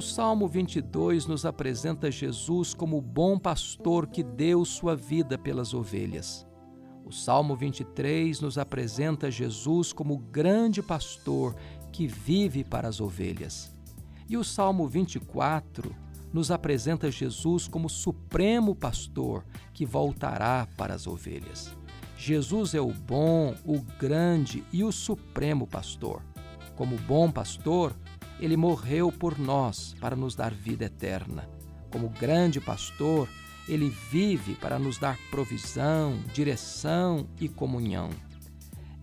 O Salmo 22 nos apresenta Jesus como o bom pastor que deu sua vida pelas ovelhas. O Salmo 23 nos apresenta Jesus como o grande pastor que vive para as ovelhas. E o Salmo 24 nos apresenta Jesus como supremo pastor que voltará para as ovelhas. Jesus é o bom, o grande e o supremo pastor. Como bom pastor, ele morreu por nós para nos dar vida eterna. Como grande pastor, ele vive para nos dar provisão, direção e comunhão.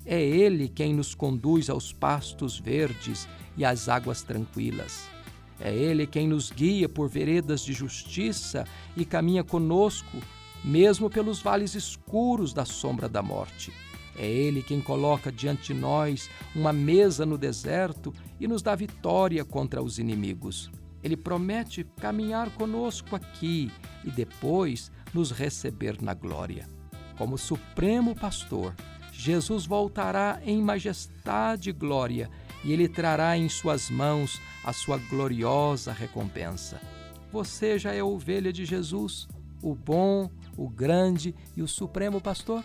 É Ele quem nos conduz aos pastos verdes e às águas tranquilas. É Ele quem nos guia por veredas de justiça e caminha conosco, mesmo pelos vales escuros da sombra da morte. É Ele quem coloca diante de nós uma mesa no deserto e nos dá vitória contra os inimigos. Ele promete caminhar conosco aqui e depois nos receber na glória. Como Supremo Pastor, Jesus voltará em majestade e glória e ele trará em suas mãos a sua gloriosa recompensa. Você já é ovelha de Jesus, o bom, o grande e o supremo pastor?